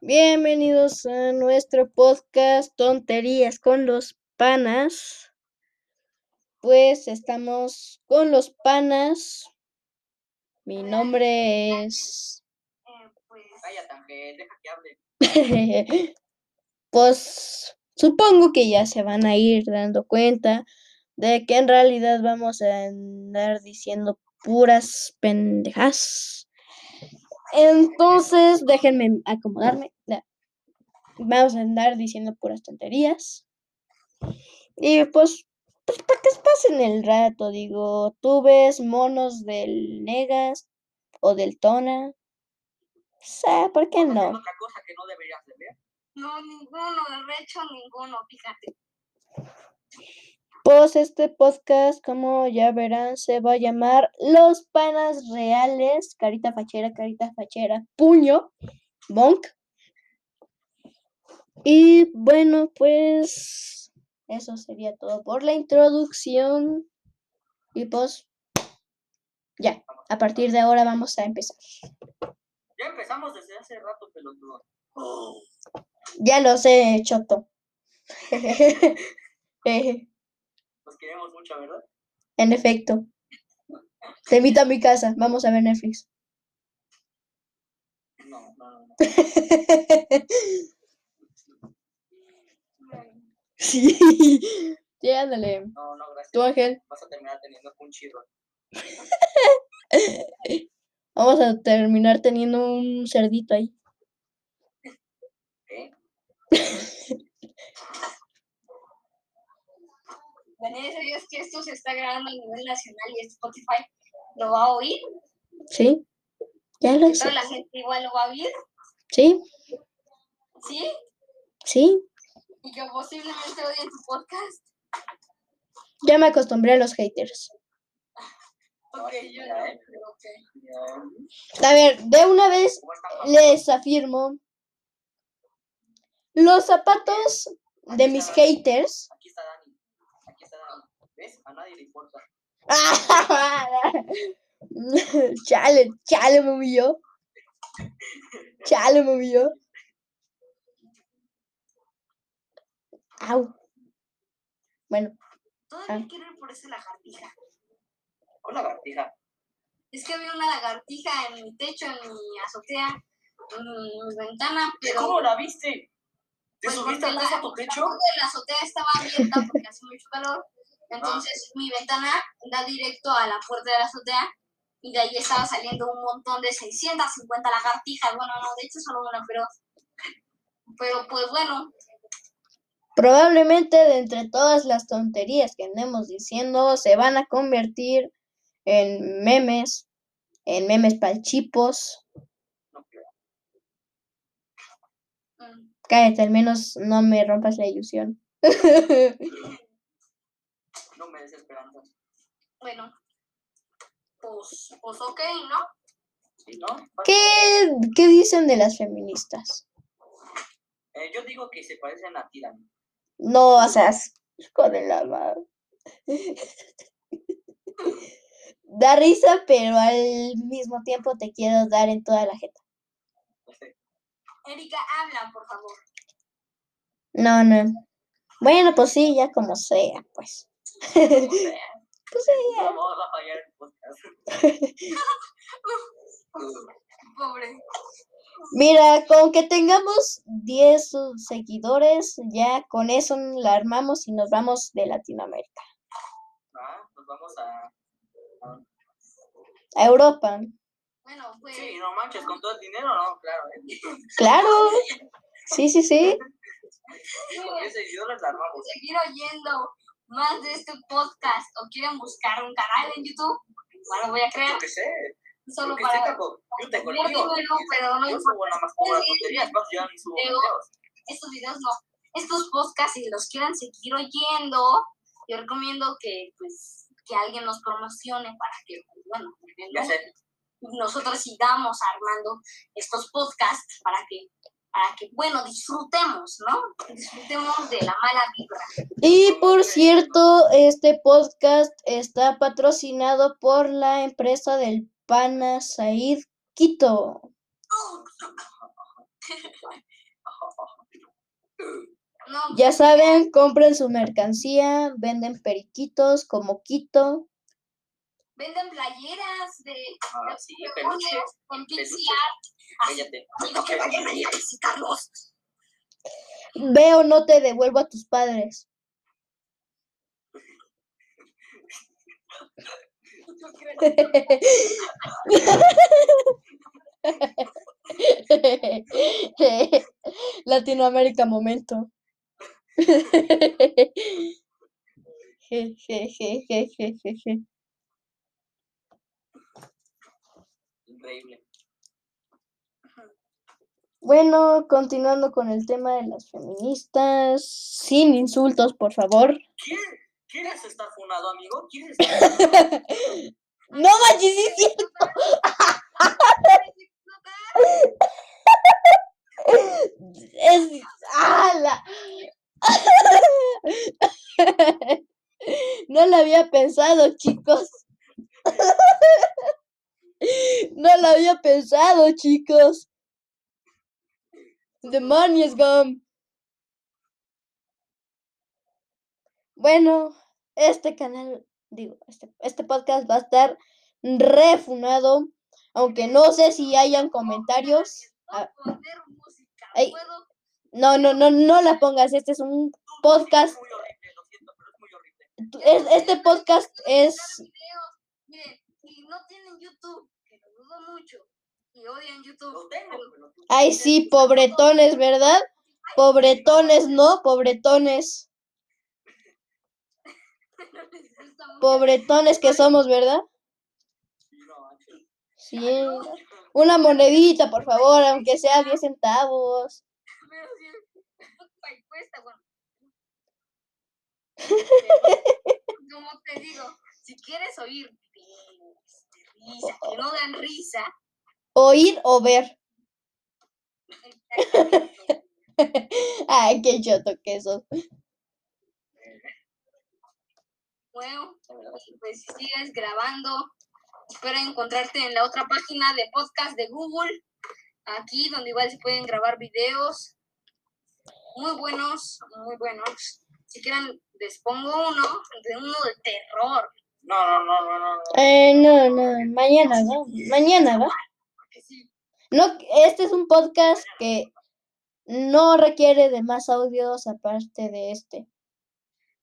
Bienvenidos a nuestro podcast Tonterías con los Panas. Pues estamos con los Panas. Mi nombre es... Eh, pues, Cállate, Ángel, deja que hable. pues supongo que ya se van a ir dando cuenta de que en realidad vamos a andar diciendo puras pendejas. Entonces, déjenme acomodarme. Vamos a andar diciendo puras tonterías. Y pues, pues para que pasen el rato, digo, tú ves monos del Negas o del Tona. O sea, ¿por qué no? otra cosa que no deberías de ver. no, ninguno, de hecho, ninguno, fíjate. Pues este podcast, como ya verán, se va a llamar Los Panas Reales. Carita fachera, carita fachera, puño, bonk. Y bueno, pues eso sería todo por la introducción. Y pues ya, a partir de ahora vamos a empezar. Ya empezamos desde hace rato, pelotudo. Ya lo sé, Choto. Queremos mucho, ¿verdad? en efecto. Te invito a mi casa, vamos a ver Netflix. No, no, no. no. Sí. Sí, ándale. No, no, gracias. Tú, Ángel, Vas a terminar teniendo un chirro. vamos a terminar teniendo un cerdito ahí. ¿Eh? Daniel, ¿sabías que esto se está grabando a nivel nacional y Spotify lo va a oír? ¿Sí? Ya lo sé. toda la gente igual lo va a oír, ¿Sí? ¿sí? ¿Sí? Y que posiblemente odien tu podcast. Ya me acostumbré a los haters. Ok, sí, yo ya, no, ¿eh? pero ok. Ya. A ver, de una vez les afirmo. Los zapatos de mis haters. Aquí está Dani. Aquí está Dani. ¿Ves? A nadie le importa. chale, chale, me humilló. Chale, me humilló. Au. Bueno, Todavía Ah. quiero ir por esa lagartija. Hola, lagartija. Es que había una lagartija en mi techo, en mi azotea, en mi ventana, ¿Y pero... cómo la viste? ¿Te Pues subiste atrás la- a tu techo? La la azotea estaba abierta porque hace mucho calor. Entonces mi ventana da directo a la puerta de la azotea y de ahí estaba saliendo un montón de 650 lagartijas. Bueno, no, de hecho solo una, pero, pero pues bueno, probablemente de entre todas las tonterías que andemos diciendo se van a convertir en memes, en memes palchipos. Mm, Cállate, al menos no me rompas la ilusión. No me des esperanza. bueno, pues, pues ok, ¿no? ¿Sí, no? ¿Qué, qué dicen de las feministas? Eh, yo digo que se parecen a ti, Dani. No, o sea, de la madre. Da risa, pero al mismo tiempo te quiero dar en toda la jeta. Sé. Erika, habla, por favor. No, no. Bueno, pues sí, ya como sea, pues. Pues sí, ya. Vamos a fallar el podcast. Pobre. Mira, con que tengamos 10 sus seguidores, ya con eso la armamos y nos vamos de Latinoamérica Ah, pues vamos a. a- a Europa. Bueno, pues... Sí, no manches, con todo el dinero, no, claro. ¿eh? Claro. Sí, sí, sí. Con 10 seguidores la armamos. seguir oyendo más de este podcast o quieren buscar un canal en YouTube, lo voy a crear Yo qué sé. solo que sé, para capo. Yo tengo el mío. pero no Yo importa. subo nada más como las tonterías, más yo ni subo Pero- videos. Estos videos no, estos podcasts, si los quieran seguir oyendo, yo recomiendo que pues que alguien nos promocione para que, pues, bueno, Ya no- sé. nosotros sigamos armando estos podcasts para que, para que, bueno, disfrutemos, ¿no? Disfrutemos de la mala vibra. Y por cierto, este podcast está patrocinado por la empresa del Pana Said Quito. Ya saben, compren su mercancía, venden periquitos como Quito. venden playeras de, Ah, de sí, peluches en Pixie. Art. Cállate. digo que vayan a ir a visitarlos. Ve o no te devuelvo a tus padres. Latinoamérica momento. Increíble. Bueno, continuando con el tema de las feministas, sin insultos, por favor. ¿Quieres, ¿Quieres estar funado, amigo? ¿Quieres estar No manches, sí es cierto. Es. ¡Hala! No lo había pensado, chicos. No lo había pensado, chicos. Demonios, Gum. Bueno, este canal, digo, este, este podcast va a estar refunado, aunque no sé si hayan comentarios. Ah. No, no, no, no la pongas. Este es un podcast. Este podcast es. Miren, si no tienen YouTube, que lo dudo mucho, y odian YouTube, Lo tengo, Ay, sí, pobretones, ¿verdad? Pobretones, ¿no? Pobretones. Pobretones que somos, ¿verdad? Sí. Una monedita, por favor, aunque sea 10 centavos. Como te digo, si quieres oír videos de risa, que no dan risa, Oír o ver. Ay, qué choto que sos. bueno, pues si sigues grabando, espero encontrarte en la otra página de podcast de Google, aquí donde igual se pueden grabar videos muy buenos, muy buenos. Si quieren, les pongo uno, de uno de terror. No, no, no, no, no. no. Eh, no, no, mañana, ¿va? Mañana, ¿va? No, este es un podcast que no requiere de más audios aparte de este.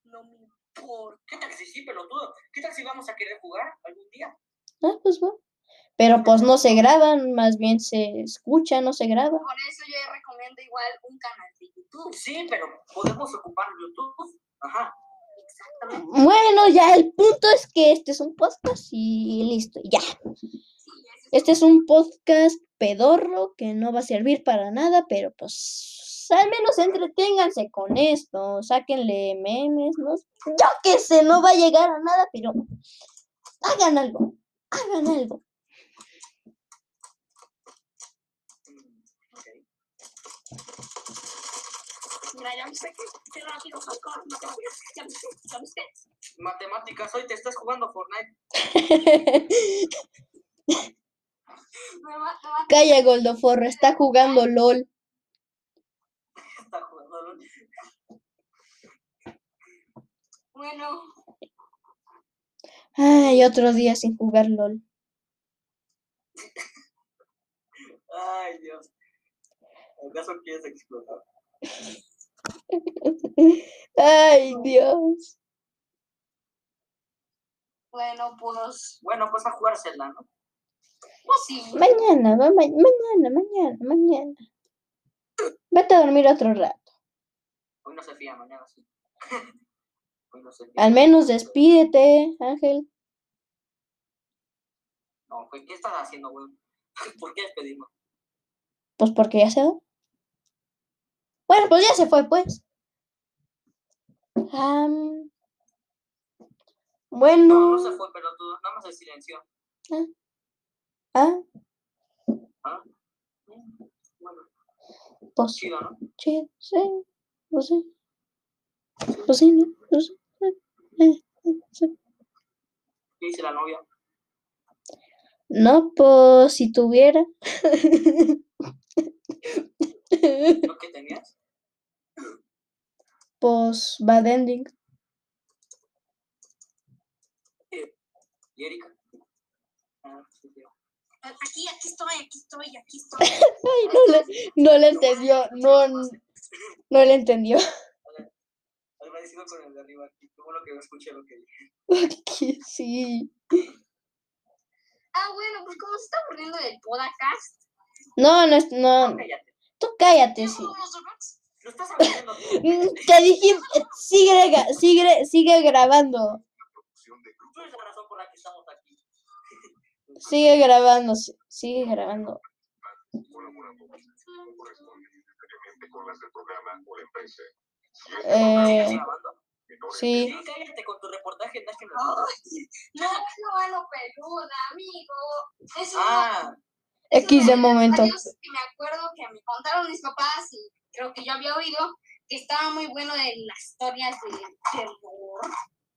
no me importa. ¿Qué tal si sí, pelotudo? ¿Qué tal si vamos a querer jugar algún día? Ah, pues va. Pero pues no se graban, más bien se escucha, no se graba. Por eso yo recomiendo igual un canal de YouTube. Sí, pero podemos ocupar YouTube. Ajá. Exactamente. Bueno, ya el punto es que este es un podcast y listo, ya. Este es un podcast pedorro que no va a servir para nada, pero pues al menos entreténganse con esto, sáquenle memes, ¿no? Yo qué sé, no va a llegar a nada, pero hagan algo, hagan algo. Que. Matemáticas, hoy te estás jugando Fortnite. Calla, Goldoforro, está jugando LOL. Está jugando. LOL. Bueno, Ay, otro día sin jugar LOL. Ay, Dios. ¿Acaso quieres explotar? Ay, Dios. bueno, pues, Bueno, pues a jugar Zelda, ¿no? Pues sí. Mañana, va, ma- mañana, mañana, mañana. Vete a dormir otro rato. Hoy no se fía, mañana sí. Hoy no se fía. Al menos despídete, Ángel. No, pues, ¿qué estás haciendo, güey? ¿Por qué despedimos? Pues porque ya se va. Bueno, pues ya se fue, pues. No, bueno. no se fue, pero tú nada más se silenció. Ah, ¿Ah? Pues sí, ¿no? sí, pues sí. Pues sí, ¿no? Pues, No, pues, si tuviera. ¿Lo? Pues bad ending. Aquí, aquí estoy, aquí estoy, aquí estoy. Ay, no le, no le entendió, no, no le entendió. Agradecido con el de arriba aquí. Como lo que no escuché lo que dije. Que Sí. Ah, bueno, pues como se está aburriendo del podcast. No, no, es- no. Cállate. Tú cállate, ¿ya sí. Lo estás aburriendo. tú. Mm, Te dije, sigue, sigue, sigue grabando. Tú eres la razón por la que estamos aquí. Sigue grabando, sí, sigue grabando. ¿Sigues Eh, sí. Cállate con tu reportaje no, no, mano peluda, amigo. Es Ah, X de momento. que me acuerdo que me contaron mis papás y creo que yo había oído que estaba muy bueno de las historias de terror.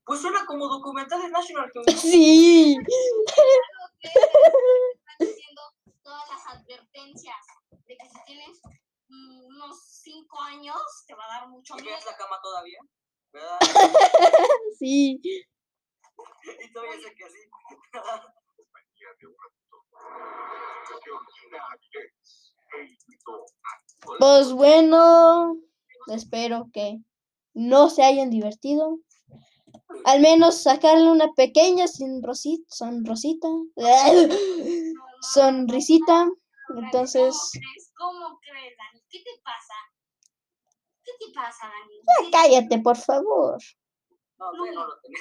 pues suena como documental de National Geographic. Sí. Claro que están diciendo todas las advertencias de que si tienes mm, unos 5 años te va a dar mucho ¿Y miedo. ves la cama todavía? ¿Verdad? Sí. Y todavía sé que sí. Pues bueno, espero que no se hayan divertido. Al menos sacarle una pequeña sonrosita, sonrosita, sonrisita. Entonces, ¿Cómo crees? ¿Cómo crees, Dani? ¿Qué te pasa? ¿Qué te pasa, Dani? ya cállate, por favor. No, todavía no lo tenés.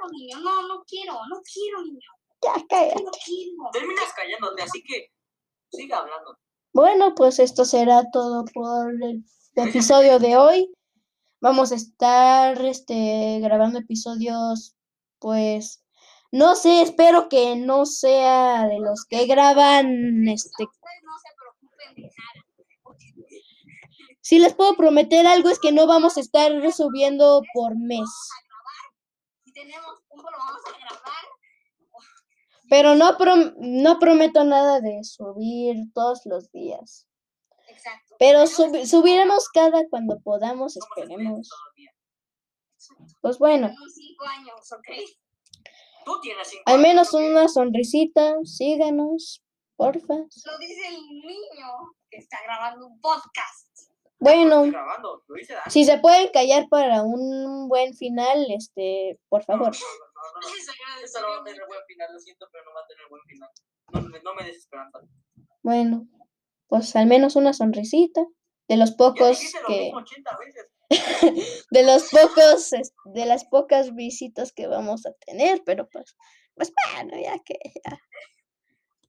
No, niño, no, no quiero, no quiero, niño, Ya cállate. no quiero. Terminas callándote, así que siga hablando. Bueno, pues esto será todo por el episodio de hoy. Vamos a estar este, grabando episodios, pues, no sé, espero que no sea de los que graban, este, Ustedes no se preocupen de nada. Si les puedo prometer algo es que no vamos a estar subiendo por mes, Si tenemos tiempo, lo vamos a grabar. pero no, prom- no prometo nada de subir todos los días, Exacto. pero subiremos cada cuando podamos, esperemos. Pues bueno. unos 5 años, ¿ok? Tú tienes cinco Al menos ¿no? una sonrisita, síganos, porfa. Lo dice el niño que está grabando un podcast. Bueno, si se pueden callar para un buen final, este, por favor. no, no, va a tener buen final, lo siento, pero no va a tener buen final. No, me-. Bueno, pues al menos una sonrisita. De los pocos que, mismo 80 veces. de los pocos, de las pocas visitas que vamos a tener, pero pues, pues bueno, ya que ya.